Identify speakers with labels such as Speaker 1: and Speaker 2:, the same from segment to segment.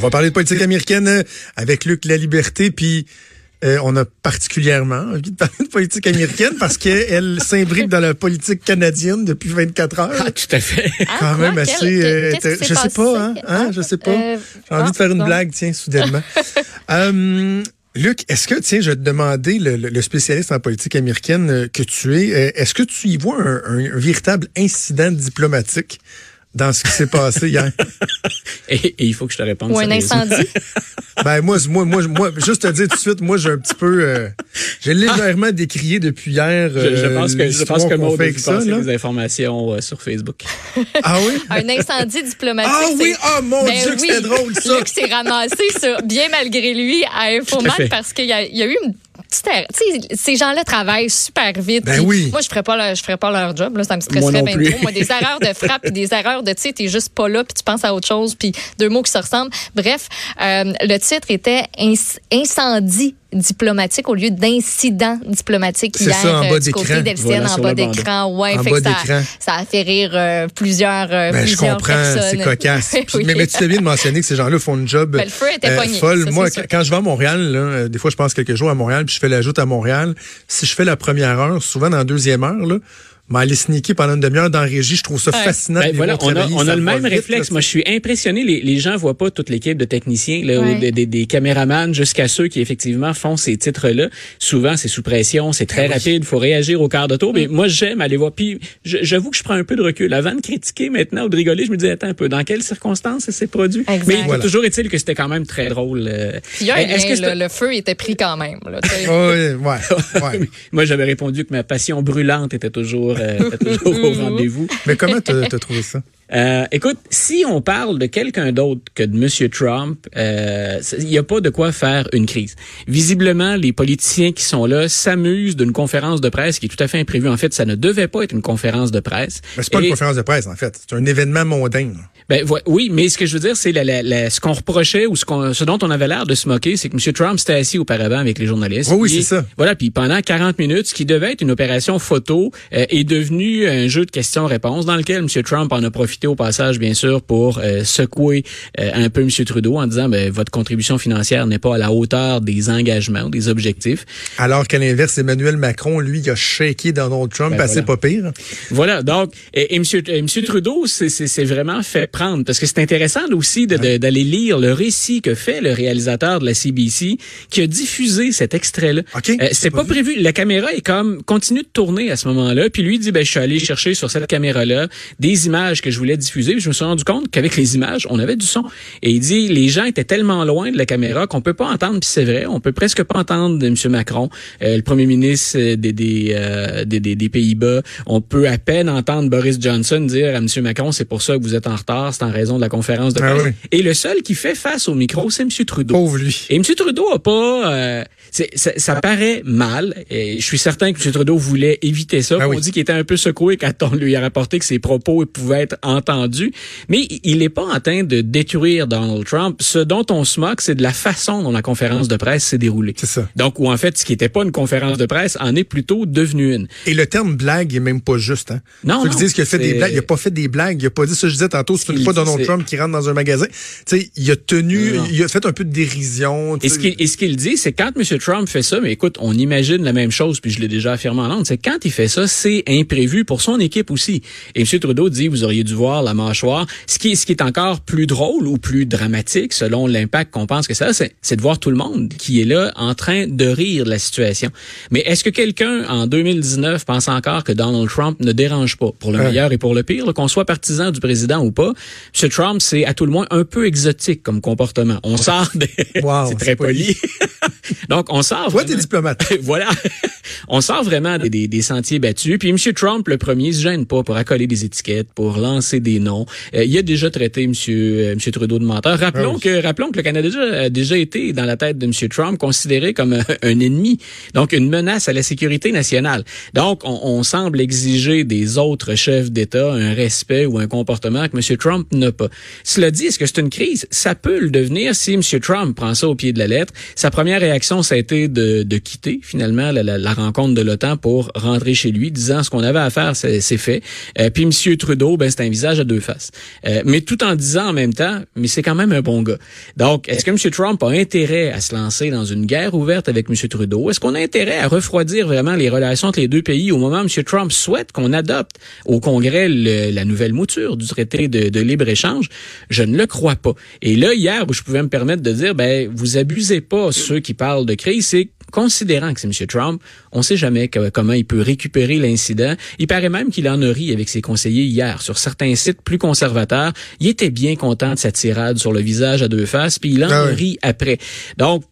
Speaker 1: Va parler de politique américaine euh, avec Luc La Liberté, puis euh, on a particulièrement envie de parler de politique américaine parce qu'elle s'imbrique dans la politique canadienne depuis 24 heures.
Speaker 2: Ah, tout à fait.
Speaker 3: Ah,
Speaker 1: Quand
Speaker 3: quoi?
Speaker 1: même assez.
Speaker 3: quel-
Speaker 1: euh,
Speaker 3: s'est
Speaker 1: je sais pas, hein, hein,
Speaker 3: Ah,
Speaker 1: je sais pas.
Speaker 3: euh,
Speaker 1: J'ai envie de faire une
Speaker 3: ah,
Speaker 1: blague, tiens, soudainement. Luc, est-ce que, tiens, je vais te demander, le, spécialiste en politique américaine que tu es, est-ce que tu y vois un, un- un véritable incident diplomatique? Dans ce qui s'est passé hier?
Speaker 2: Et, et il faut que je te réponde.
Speaker 3: Ou un incendie.
Speaker 1: Ben moi, moi, moi, moi, juste te dire tout de suite, moi j'ai un petit peu, euh, j'ai légèrement décrié depuis hier.
Speaker 2: Je, je
Speaker 1: euh,
Speaker 2: pense que je
Speaker 1: l'histoire
Speaker 2: pense que
Speaker 1: fait
Speaker 2: vu
Speaker 1: ça.
Speaker 2: des informations euh, sur Facebook.
Speaker 1: Ah oui?
Speaker 3: un incendie diplomatique.
Speaker 1: Ah oui, ah mon
Speaker 3: Ben
Speaker 1: Dieu, que
Speaker 3: oui.
Speaker 1: c'était drôle ça.
Speaker 3: Luc s'est ramassé sur, bien malgré lui à
Speaker 2: fait.
Speaker 3: parce qu'il y, y a eu une ces gens-là travaillent super vite.
Speaker 1: Ben oui.
Speaker 3: Moi, je ferais pas leur, je ferais pas leur job. Là, ça me stresserait bien trop. Moi, des erreurs de frappe puis des erreurs de, tu sais, t'es juste pas là puis tu penses à autre chose puis deux mots qui se ressemblent. Bref, euh, le titre était Inc- Incendie diplomatique au lieu d'incident diplomatique
Speaker 1: C'est
Speaker 3: hier
Speaker 1: ça, en
Speaker 3: euh, du côté
Speaker 1: d'écran.
Speaker 3: d'Elsienne,
Speaker 2: Voilà,
Speaker 3: en bas d'écran. Ouais,
Speaker 1: En
Speaker 3: fait
Speaker 1: bas
Speaker 3: que ça, ça a fait rire euh, plusieurs, euh,
Speaker 1: Ben, je comprends, c'est cocasse.
Speaker 3: Oui.
Speaker 1: mais, mais tu sais bien de mentionner que ces gens-là font une job
Speaker 3: Ben, le feu était pogné,
Speaker 1: folle.
Speaker 3: ça,
Speaker 1: Moi, quand je vais à Montréal, là, euh, des fois, je passe quelques jours à Montréal, puis je fais la joute à Montréal. Si je fais la première heure, souvent dans la deuxième heure, là, m'aller sneaker pendant une demi-heure dans la régie, je trouve ça
Speaker 3: Ouais.
Speaker 1: fascinant. de
Speaker 2: Ben voilà, on a, on a le même
Speaker 1: vite,
Speaker 2: réflexe.
Speaker 1: là,
Speaker 2: Moi, je suis impressionné. Les, les gens voient pas toute l'équipe de techniciens, là,
Speaker 3: Ouais.
Speaker 2: des, des, des caméramans jusqu'à ceux qui effectivement font ces titres-là. Souvent, c'est sous pression, c'est très rapide, faut réagir au quart de tour. Mais moi, j'aime aller voir. Puis, je- j'avoue que je prends un peu de recul. Avant de critiquer maintenant ou de rigoler, je me dis attends un peu, dans quelles circonstances ça s'est produit?
Speaker 3: Exact.
Speaker 2: Mais
Speaker 1: Voilà.
Speaker 2: toujours est-il que c'était quand même très drôle. euh. Est-ce que c'est-
Speaker 3: le, le feu était pris quand même. Là, sais.
Speaker 1: Ouais, ouais, ouais.
Speaker 2: Moi, j'avais répondu que ma passion brûlante était toujours, toujours au rendez-vous.
Speaker 1: Mais comment t'as t'as trouvé ça?
Speaker 2: Euh, écoute, si on parle de quelqu'un d'autre que de M. Trump, euh, il n'y a pas de quoi faire une crise. Visiblement, les politiciens qui sont là s'amusent d'une conférence de presse qui est tout à fait imprévue. En fait, ça ne devait pas être une conférence de presse.
Speaker 1: Mais c'est pas
Speaker 2: Et-
Speaker 1: une conférence de presse, en fait. C'est un événement mondain.
Speaker 2: ben oui, mais ce que je veux dire, c'est la, la- la- ce qu'on reprochait ou ce, qu'on, ce dont on avait l'air de se moquer, c'est que M. Trump s'était assis auparavant avec les journalistes.
Speaker 1: Oui, oui, c'est ça.
Speaker 2: Voilà, puis pendant 40 minutes, ce qui devait être une opération photo euh, est devenu un jeu de questions-réponses dans lequel M. Trump en a profité au passage, bien sûr, pour euh, secouer euh, un peu M. Trudeau en disant, ben, votre contribution financière n'est pas à la hauteur des engagements ou des objectifs.
Speaker 1: Alors qu'à l'inverse, Emmanuel Macron, lui, il a shaké Donald Trump
Speaker 2: Ben
Speaker 1: assez
Speaker 2: voilà.
Speaker 1: pas pire.
Speaker 2: Voilà, donc, et, et M. Monsieur Trudeau c'est- vraiment fait prendre, parce que c'est intéressant aussi de- de- d'aller lire le récit que fait le réalisateur de la CBC qui a diffusé cet extrait-là.
Speaker 1: OK,
Speaker 2: Euh, c'est
Speaker 1: pas
Speaker 2: pas, prévu. La caméra est comme continue de tourner à ce moment-là, puis lui dit ben je suis allé chercher sur cette caméra-là des images que je voulais diffuser, puis je me suis rendu compte qu'avec les images, on avait du son. Et il dit les gens étaient tellement loin de la caméra qu'on peut pas entendre, puis c'est vrai, on peut presque pas entendre M. Macron, euh, le premier ministre euh, des des, euh, des, des- des Pays-Bas. On peut à peine entendre Boris Johnson dire à M. Macron c'est pour ça que vous êtes en retard, c'est en raison de la conférence de
Speaker 1: Ah
Speaker 2: presse.
Speaker 1: oui.
Speaker 2: Et le seul qui fait face au micro, c'est M. Trudeau.
Speaker 1: Pauvre lui.
Speaker 2: Et M. Trudeau a pas... euh, ça, ça paraît mal. Et je suis certain que M. Trudeau voulait éviter ça.
Speaker 1: Ah
Speaker 2: on
Speaker 1: oui.
Speaker 2: dit qu'il était un peu secoué quand on lui a rapporté que ses propos pouvaient être entendus. Mais il n'est pas en train de détruire Donald Trump. Ce dont on se moque, c'est de la façon dont la conférence de presse s'est déroulée.
Speaker 1: C'est ça.
Speaker 2: Donc, ou en fait, ce qui n'était pas une conférence de presse en est plutôt devenu une.
Speaker 1: Et le terme blague est même pas juste. Hein?
Speaker 2: Non,
Speaker 1: Ceux
Speaker 2: non,
Speaker 1: qui disent qu'il a fait des blagues, il a pas fait des blagues, il a pas dit ça. Je disais tantôt, c'est une
Speaker 2: Il
Speaker 1: fois
Speaker 2: dit,
Speaker 1: Donald Trump qui rentre dans un magasin. Sais, il a tenu,
Speaker 2: Non,
Speaker 1: il a fait un peu de dérision. tu
Speaker 2: Et
Speaker 1: sais.
Speaker 2: ce qu'il et ce qu'il dit, c'est quand M. Trump fait ça, mais écoute, on imagine la même chose, puis je l'ai déjà affirmé en Londres, c'est quand il fait ça, c'est imprévu pour son équipe aussi. Et M. Trudeau dit, vous auriez dû voir la mâchoire. Ce qui, ce qui est encore plus drôle ou plus dramatique, selon l'impact qu'on pense que ça a, c'est de voir tout le monde qui est là en train de rire de la situation. Mais est-ce que quelqu'un, en 2019, pense encore que Donald Trump ne dérange pas, pour le
Speaker 1: Ouais.
Speaker 2: meilleur et pour le pire, qu'on soit partisan du président ou pas? M. Trump, c'est à tout le moins un peu exotique comme comportement. On sort des...
Speaker 1: Wow,
Speaker 2: c'est très
Speaker 1: poli.
Speaker 2: poli. Donc, on sort
Speaker 1: Toi, t'es
Speaker 2: vraiment-
Speaker 1: diplomate.
Speaker 2: voilà. On sort vraiment des, des, des sentiers battus. Puis M. Trump, le premier, se gêne pas pour accoler des étiquettes, pour lancer des noms. Euh, il a déjà traité M. euh, M. Trudeau de menteur. Rappelons
Speaker 1: Ah oui.
Speaker 2: que rappelons que le Canada a déjà été dans la tête de M. Trump considéré comme un, un ennemi, donc une menace à la sécurité nationale. Donc, on, on semble exiger des autres chefs d'État un respect ou un comportement que M. Trump n'a pas. Cela dit, est-ce que c'est une crise? Ça peut le devenir si M. Trump prend ça au pied de la lettre. Sa première réaction, ça de, de quitter finalement la, la- la rencontre de l'OTAN pour rentrer chez lui, disant ce qu'on avait à faire, c'est c'est fait. Euh, puis M. Trudeau, ben c'est un visage à deux faces. Euh, mais tout en disant en même temps, mais c'est quand même un bon gars. Donc, est-ce que M. Trump a intérêt à se lancer dans une guerre ouverte avec M. Trudeau? Est-ce qu'on a intérêt à refroidir vraiment les relations entre les deux pays au moment où M. Trump souhaite qu'on adopte au Congrès le- la nouvelle mouture du traité de, de libre-échange? Je ne le crois pas. Et là, hier, où je pouvais me permettre de dire, ben, vous abusez pas ceux qui parlent de crise, c'est considérant que c'est M. Trump, on sait jamais que- comment il peut récupérer l'incident. Il paraît même qu'il en a ri avec ses conseillers hier sur certains sites plus conservateurs. Il était bien content de sa tirade sur le visage à deux faces, puis il en
Speaker 1: Ah
Speaker 2: a
Speaker 1: oui.
Speaker 2: ri après. Donc,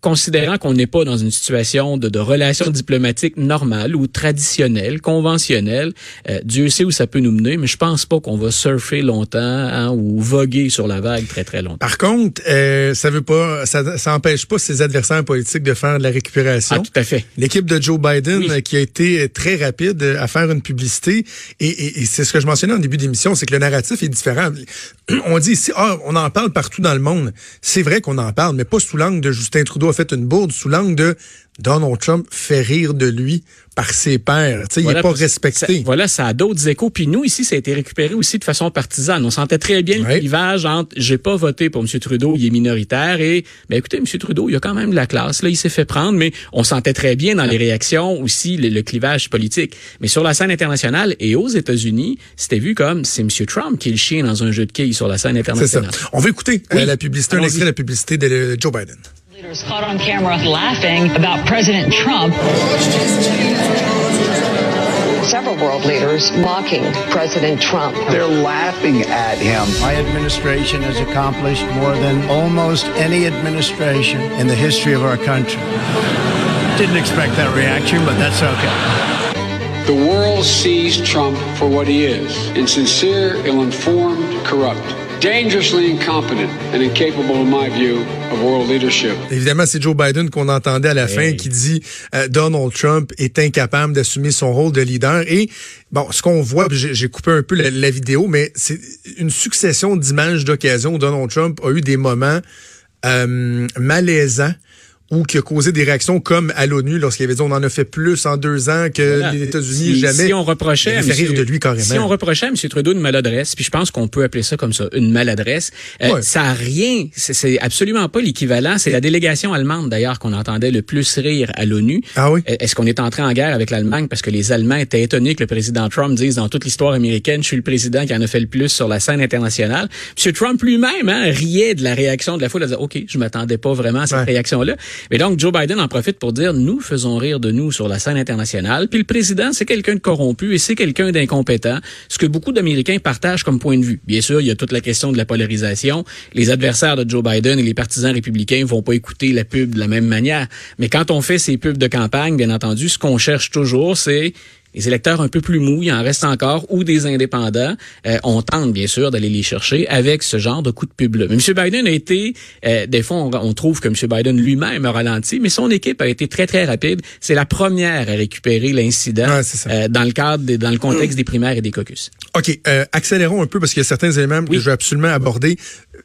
Speaker 2: considérant qu'on n'est pas dans une situation de, de relation diplomatique normale ou traditionnelle, conventionnelle, euh, Dieu sait où ça peut nous mener, mais je pense pas qu'on va surfer longtemps hein, ou voguer sur la vague très très longtemps.
Speaker 1: Par contre, euh, ça veut pas, ça, ça empêche pas ses adversaires politiques de faire de la récupération.
Speaker 2: Ah, tout à fait.
Speaker 1: L'équipe de Joe Biden
Speaker 2: Oui.
Speaker 1: euh, qui a été très rapide euh, à faire une publicité et, et- et c'est ce que je mentionnais en début d'émission, c'est que le narratif est différent. On dit ici, ah, on en parle partout dans le monde. C'est vrai qu'on en parle, mais pas sous l'angle de Justin Trudeau a fait une bourde, sous l'angle de Donald Trump fait rire de lui par ses pairs. Sais, il
Speaker 2: Voilà,
Speaker 1: est pas respecté.
Speaker 2: ça- voilà, ça a d'autres échos. Puis nous, ici, ça a été récupéré aussi de façon partisane. On sentait très bien le clivage entre j'ai pas voté pour M. Trudeau, il est minoritaire, et ben écoutez, M. Trudeau, il a quand même de la classe. Là, il s'est fait prendre, mais on sentait très bien dans les réactions aussi le, le clivage politique. Mais sur la scène internationale et aux États-Unis, c'était vu comme c'est M. Trump qui est le chien dans un jeu de quilles sur la scène
Speaker 1: ça.
Speaker 2: internationale.
Speaker 1: On va écouter euh,
Speaker 2: Oui.
Speaker 1: la publicité, un extrait de la publicité de Joe Biden.
Speaker 4: Leaders caught on camera laughing about President Trump.
Speaker 5: Several world leaders mocking President Trump.
Speaker 6: They're laughing at him.
Speaker 7: My administration has accomplished more than almost any administration in the history of our country. Didn't expect that reaction, but that's okay.
Speaker 8: The world sees Trump for what he is insincere, ill informed, corrupt, dangerously incompetent, and incapable, in my view, of world leadership.
Speaker 1: Évidemment, c'est Joe Biden qu'on entendait à la fin qui dit euh, Donald Trump est incapable d'assumer son rôle de leader. Et bon, ce qu'on voit, j'ai coupé un peu la, la vidéo, mais c'est une succession d'images d'occasion où Donald Trump a eu des moments euh, malaisants ou qui a causé des réactions comme à l'ONU lorsqu'il avait dit on en a fait plus en deux ans que
Speaker 2: Voilà.
Speaker 1: les États-Unis
Speaker 2: Si-
Speaker 1: jamais.
Speaker 2: Si on reprochait à monsieur-
Speaker 1: de lui carrément.
Speaker 2: Si on reprochait à M. Trudeau une maladresse, puis je pense qu'on peut appeler ça comme ça, une maladresse, euh, ça a rien, c'est- absolument pas l'équivalent. C'est la délégation allemande d'ailleurs qu'on entendait le plus rire à l'ONU.
Speaker 1: Ah oui?
Speaker 2: Euh, Est-ce qu'on est entré en guerre avec l'Allemagne parce que les Allemands étaient étonnés que le président Trump dise dans toute l'histoire américaine, je suis le président qui en a fait le plus sur la scène internationale. M. Trump lui-même hein, riait de la réaction de la foule, il disait, OK, je m'attendais pas vraiment à cette
Speaker 1: Ouais.
Speaker 2: réaction-là. Mais donc, Joe Biden en profite pour dire, nous faisons rire de nous sur la scène internationale. Puis le président, c'est quelqu'un de corrompu et c'est quelqu'un d'incompétent, ce que beaucoup d'Américains partagent comme point de vue. Bien sûr, il y a toute la question de la polarisation. Les adversaires de Joe Biden et les partisans républicains vont pas écouter la pub de la même manière. Mais quand on fait ces pubs de campagne, bien entendu, ce qu'on cherche toujours, c'est les électeurs un peu plus mous, il en reste encore, ou des indépendants, euh, on tente bien sûr d'aller les chercher avec ce genre de coup de pub-là. Mais M. Biden a été, euh, des fois on, on trouve que M. Biden lui-même a ralenti, mais son équipe a été très très rapide. C'est la première à récupérer l'incident
Speaker 1: Ouais,
Speaker 2: euh, dans le cadre, des- dans le contexte des primaires et des caucus.
Speaker 1: OK, euh, accélérons un peu parce qu'il y a certains éléments que je veux absolument aborder.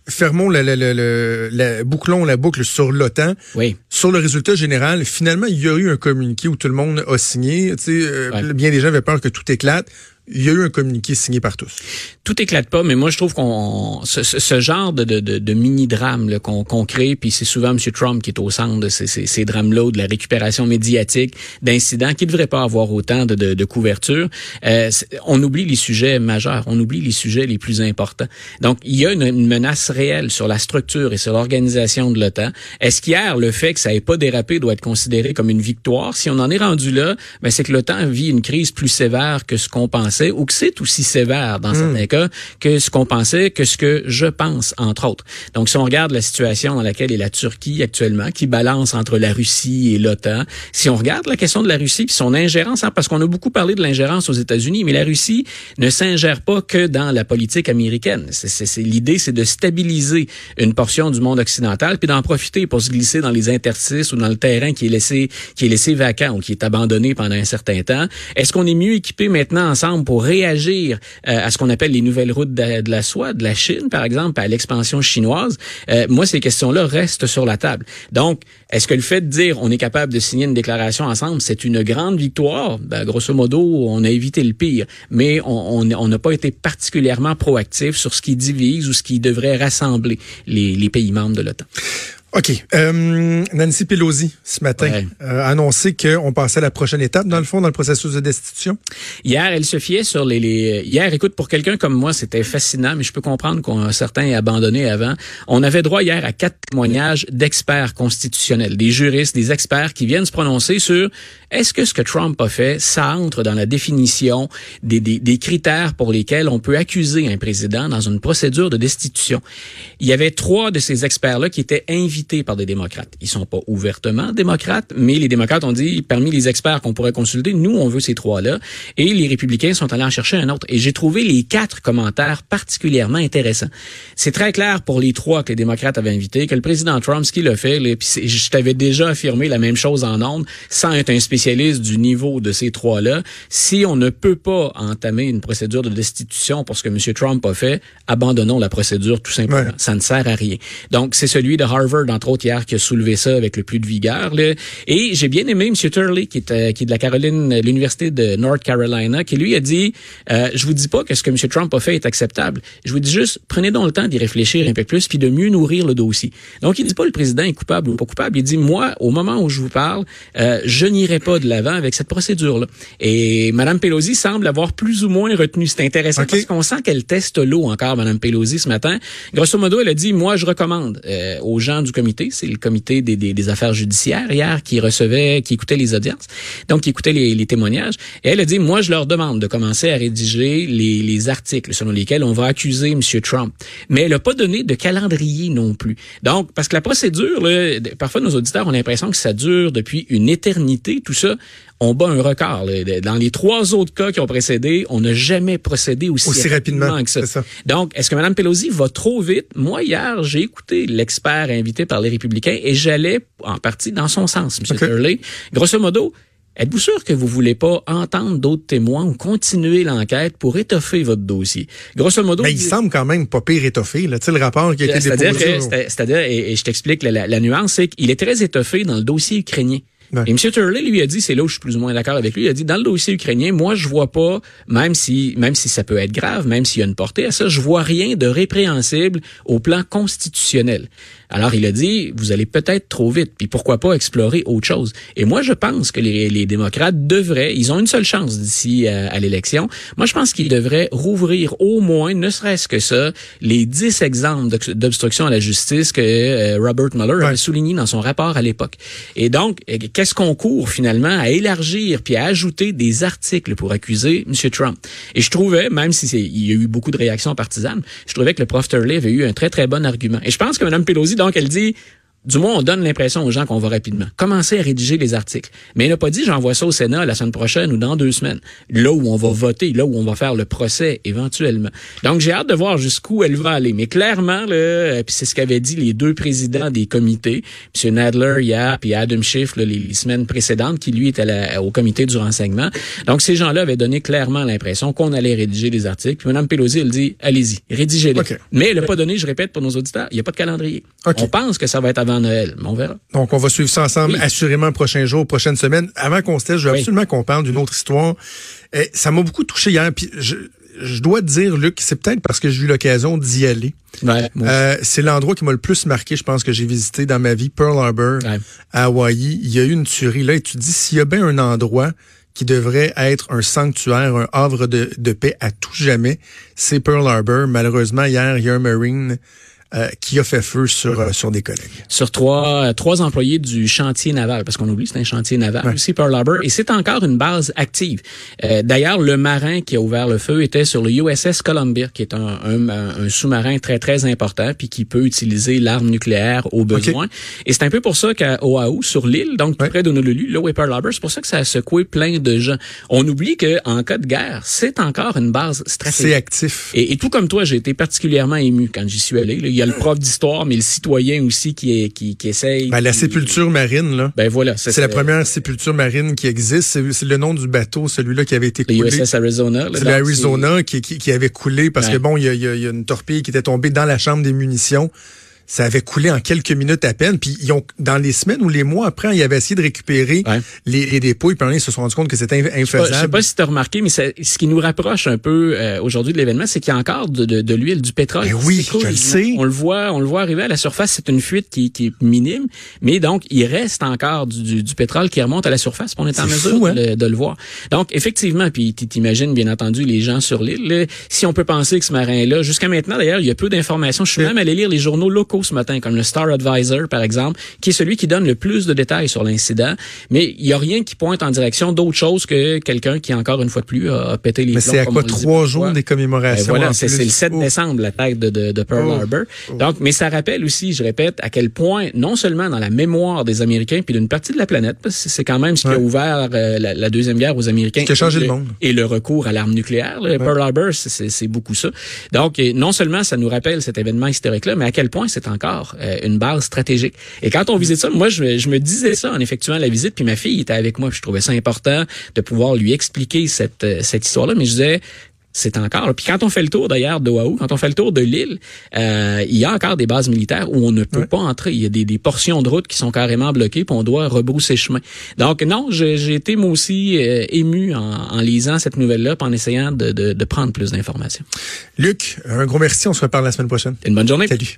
Speaker 1: Fermons la, la, la, la- la- bouclons la boucle sur l'OTAN.
Speaker 2: Oui.
Speaker 1: Sur le résultat général, finalement, il y a eu un communiqué où tout le monde a signé. Tu sais, euh,
Speaker 2: Ouais.
Speaker 1: Bien des gens avaient peur que tout éclate. Il y a eu un communiqué signé par tous.
Speaker 2: tout éclate pas, mais moi je trouve qu'on ce, ce- genre de, de, de, mini-drame là, qu'on qu'on crée, puis c'est souvent M. Trump qui est au centre de ces, ces, drames-là, de la récupération médiatique, d'incidents qui ne devraient pas avoir autant de, de, de couverture. Euh, on oublie les sujets majeurs, on oublie les sujets les plus importants. Donc il y a une, une menace réelle sur la structure et sur l'organisation de l'OTAN. Est-ce qu'hier, le fait que ça n'ait pas dérapé doit être considéré comme une victoire? Si on en est rendu là, ben c'est que l'OTAN vit une crise plus sévère que ce qu'on pensait. Pensait ou que c'est aussi sévère dans certains cas que ce qu'on pensait, que ce que je pense, entre autres. Donc, si on regarde la situation dans laquelle est la Turquie actuellement, qui balance entre la Russie et l'OTAN, si on regarde la question de la Russie puis son ingérence, hein, parce qu'on a beaucoup parlé de l'ingérence aux États-Unis, mais la Russie ne s'ingère pas que dans la politique américaine. C'est- l'idée, c'est de stabiliser une portion du monde occidental puis d'en profiter pour se glisser dans les interstices ou dans le terrain qui est laissé qui est laissé vacant ou qui est abandonné pendant un certain temps. Est-ce qu'on est mieux équipé maintenant ensemble pour réagir euh, à ce qu'on appelle les nouvelles routes de, la soie de la Chine, par exemple, à l'expansion chinoise Euh, Moi, ces questions-là restent sur la table. Donc, est-ce que le fait de dire on est capable de signer une déclaration ensemble, c'est une grande victoire? Ben, grosso modo, on a évité le pire, mais on on- on n'a pas été particulièrement proactif sur ce qui divise ou ce qui devrait rassembler les, les pays membres de l'OTAN.
Speaker 1: OK. Euh, Nancy Pelosi, ce matin,
Speaker 2: Ouais.
Speaker 1: euh, a annoncé qu'on passait à la prochaine étape, dans le fond, dans le processus de destitution.
Speaker 2: Hier, elle se fiait sur les, les... Hier, écoute, pour quelqu'un comme moi, c'était fascinant, mais je peux comprendre qu'on certains aient abandonné avant. On avait droit hier à quatre témoignages d'experts constitutionnels, des juristes, des experts qui viennent se prononcer sur est-ce que ce que Trump a fait, ça entre dans la définition des, des, des critères pour lesquels on peut accuser un président dans une procédure de destitution. Il y avait trois de ces experts-là qui étaient invités par des démocrates. Ils sont pas ouvertement démocrates, mais les démocrates ont dit, parmi les experts qu'on pourrait consulter, nous, on veut ces trois-là. Et les républicains sont allés en chercher un autre. Et j'ai trouvé les quatre commentaires particulièrement intéressants. C'est très clair pour les trois que les démocrates avaient invités, que le président Trump, ce qu'il a fait, puis je t'avais déjà affirmé la même chose en ondes, sans être un spécialiste du niveau de ces trois-là. Si on ne peut pas entamer une procédure de destitution pour ce que M. Trump a fait, abandonnons la procédure tout simplement.
Speaker 1: Ouais.
Speaker 2: Ça ne sert à rien. Donc, c'est celui de Harvard, entre autres, hier, qui a soulevé ça avec le plus de vigueur. là. Et j'ai bien aimé M. Turley, qui est, euh, qui est de la Caroline, l'Université de North Carolina, qui lui a dit, euh, je vous dis pas que ce que M. Trump a fait est acceptable. Je vous dis juste, prenez donc le temps d'y réfléchir un peu plus, puis de mieux nourrir le dossier. Donc, il dit pas le président est coupable ou pas coupable. Il dit, moi, au moment où je vous parle, euh, je n'irai pas de l'avant avec cette procédure-là. Et Mme Pelosi semble avoir plus ou moins retenu. C'est intéressant parce qu'on sent qu'elle teste l'eau encore, Mme Pelosi, ce matin. Grosso modo, elle a dit, moi, je recommande euh, aux gens du c'est le comité des, affaires judiciaires hier qui recevait, qui écoutait les audiences, donc qui écoutait les, témoignages. Et elle a dit, moi, je leur demande de commencer à rédiger les, les articles selon lesquels on va accuser M. Trump. Mais elle n'a pas donné de calendrier non plus. Donc, parce que la procédure, là, parfois nos auditeurs ont l'impression que ça dure depuis une éternité, tout ça. On bat un record. là. Dans les trois autres cas qui ont précédé, on n'a jamais procédé aussi,
Speaker 1: Aussi rapidement,
Speaker 2: que ça. Donc, est-ce que Mme Pelosi va trop vite? Moi, hier, j'ai écouté l'expert invité par les républicains et j'allais en partie dans son sens, M.
Speaker 1: OK.
Speaker 2: Turley. Grosso modo, êtes-vous sûr que vous voulez pas entendre d'autres témoins ou continuer l'enquête pour étoffer votre dossier? Grosso modo,
Speaker 1: Mais il semble quand même pas pire étoffé. Là. Tu sais, le rapport qui a été
Speaker 2: c'est-à-dire
Speaker 1: déposé.
Speaker 2: c'est-à-dire, et, et je t'explique la, la- la nuance, c'est qu'il est très étoffé dans le dossier ukrainien.
Speaker 1: Ouais.
Speaker 2: Et M. Turley lui a dit, c'est là où je suis plus ou moins d'accord avec lui, il a dit, dans le dossier ukrainien, moi, je vois pas, même si, même si ça peut être grave, même s'il y a une portée à ça, je vois rien de répréhensible au plan constitutionnel. Alors, il a dit, vous allez peut-être trop vite, puis pourquoi pas explorer autre chose. Et moi, je pense que les, les démocrates devraient, ils ont une seule chance d'ici à, à l'élection. Moi, je pense qu'ils devraient rouvrir au moins, ne serait-ce que ça, les 10 exemples d'obst- d'obstruction à la justice que euh, Robert Mueller
Speaker 1: Ouais.
Speaker 2: avait souligné dans son rapport à l'époque. Et donc, euh, qu'est-ce qu'on court finalement à élargir puis à ajouter des articles pour accuser M. Trump? Et je trouvais, même si c'est, il y a eu beaucoup de réactions partisanes, je trouvais que le prof Turley avait eu un très, très bon argument. Et je pense que Mme Pelosi, donc, elle dit, du moins, on donne l'impression aux gens qu'on va rapidement. Commencer à rédiger les articles. Mais elle n'a pas dit j'envoie ça au Sénat la semaine prochaine ou dans deux semaines. Là où on va voter, là où on va faire le procès éventuellement. Donc j'ai hâte de voir jusqu'où elle va aller. Mais clairement, là, euh, puis c'est ce qu'avaient dit les deux présidents des comités, M. Nadler hier, puis Adam Schiff là, les, les semaines précédentes, qui lui était la- au comité du renseignement. Donc ces gens-là avaient donné clairement l'impression qu'on allait rédiger les articles. Puis Mme Pelosi, elle dit allez-y, rédigez-les. Mais elle n'a pas donné, je répète pour nos auditeurs, il n'y a pas de calendrier. On pense que ça va être avant Noël, mais on verra.
Speaker 1: Donc, on va suivre ça ensemble
Speaker 2: Oui.
Speaker 1: assurément prochains jours, prochaines semaines. Avant qu'on se laisse, je veux
Speaker 2: Oui.
Speaker 1: absolument qu'on parle d'une autre histoire. Eh, ça m'a beaucoup touché hier. Puis je, je dois te dire, Luc, c'est peut-être parce que j'ai eu l'occasion d'y aller.
Speaker 2: Ouais,
Speaker 1: Euh, c'est l'endroit qui m'a le plus marqué, je pense, que j'ai visité dans ma vie, Pearl Harbor,
Speaker 2: Ouais.
Speaker 1: à Hawaï. Il y a eu une tuerie là et tu te dis, s'il y a bien un endroit qui devrait être un sanctuaire, un havre de, de paix à tout jamais, c'est Pearl Harbor. Malheureusement, hier, il y a un Marine euh, qui a fait feu sur, euh, sur des collègues.
Speaker 2: Sur trois, euh, trois employés du chantier naval, parce qu'on oublie, c'est un chantier naval aussi, Pearl Harbor, et c'est encore une base active. Euh, D'ailleurs, le marin qui a ouvert le feu était sur le USS Columbia, qui est un, un, un sous-marin très, très important, puis qui peut utiliser l'arme nucléaire au besoin. Et c'est un peu pour ça qu'à Oahu, sur l'île, donc tout près d'Honolulu, là où est Pearl Harbor, c'est pour ça que ça a secoué plein de gens. On oublie que en cas de guerre, c'est encore une base stratégique.
Speaker 1: C'est actif.
Speaker 2: Et, et tout comme toi, j'ai été particulièrement ému quand j'y suis allé. là. Il y a le prof d'histoire, mais le citoyen aussi qui, est, qui, qui essaye.
Speaker 1: Ben, la
Speaker 2: qui-
Speaker 1: sépulture marine, là.
Speaker 2: Ben voilà.
Speaker 1: C'est la première sépulture marine qui existe. C'est le nom du bateau, celui-là qui avait été
Speaker 2: Le
Speaker 1: coulé.
Speaker 2: USS Arizona. là,
Speaker 1: C'est l'Arizona qui, qui, qui avait coulé parce
Speaker 2: Ouais.
Speaker 1: que bon, il y a, il y a- il y a une torpille qui était tombée dans la chambre des munitions. Ça avait coulé en quelques minutes à peine. Puis ils ont, dans les semaines ou les mois après, ils avaient essayé de récupérer
Speaker 2: Ouais.
Speaker 1: les, les dépôts. Puis ils se sont rendus compte que c'était inf-
Speaker 2: Je sais pas-
Speaker 1: infaisable.
Speaker 2: si tu as remarqué, mais ce qui nous rapproche un peu euh, aujourd'hui de l'événement, c'est qu'il y a encore de, de, de l'huile, du pétrole.
Speaker 1: Ben oui,
Speaker 2: cool.
Speaker 1: je le sais.
Speaker 2: On le voit, on le voit arriver à la surface. C'est une fuite qui, qui est minime, mais donc il reste encore du, du, du pétrole qui remonte à la surface. On est en mesure
Speaker 1: fou, hein?
Speaker 2: de, le- de le voir. Donc effectivement, puis tu t'imagines bien entendu les gens sur l'île. Si on peut penser que ce marin-là, jusqu'à maintenant d'ailleurs, il y a peu d'informations. Je suis même allé lire les journaux locaux ce matin, comme le Star Advisor par exemple, qui est celui qui donne le plus de détails sur l'incident. Mais il y a rien qui pointe en direction d'autre chose que quelqu'un qui encore une fois de plus a, pété les
Speaker 1: Mais c'est à quoi
Speaker 2: le
Speaker 1: trois jours des
Speaker 2: Ben
Speaker 1: commémorations?
Speaker 2: voilà,
Speaker 1: en
Speaker 2: c'est le 7
Speaker 1: Ouf.
Speaker 2: décembre, la tête de, de, de Pearl
Speaker 1: Oh.
Speaker 2: Harbor. Donc, mais ça rappelle aussi, je répète, à quel point, non seulement dans la mémoire des Américains, puis d'une partie de la planète, parce que c'est quand même ce qui a
Speaker 1: Ouais.
Speaker 2: ouvert euh, la, la Deuxième Guerre aux Américains.
Speaker 1: Ce qui a changé
Speaker 2: et
Speaker 1: le monde.
Speaker 2: Et le recours à l'arme nucléaire. là. Pearl Harbor, c'est- beaucoup ça. Donc, non seulement ça nous rappelle cet événement historique-là, mais à quel point c'est encore euh, une base stratégique. Et quand on visite ça, moi, je, me- je me disais ça en effectuant la visite, puis ma fille était avec moi, puis je trouvais ça important de pouvoir lui expliquer cette, euh, cette histoire-là, mais je disais, c'est encore. Puis quand on fait le tour d'ailleurs d'Oahu, quand on fait le tour de l'île, euh, il y a encore des bases militaires où on ne peut pas entrer. Il y a des, des portions de route qui sont carrément bloquées, puis on doit rebrousser chemin. Donc non, j'ai été moi aussi euh, ému en, en lisant cette nouvelle-là, en essayant de, de, de prendre plus d'informations.
Speaker 1: Luc, un gros merci. On se reparle la semaine prochaine.
Speaker 2: Une bonne journée.
Speaker 1: Salut.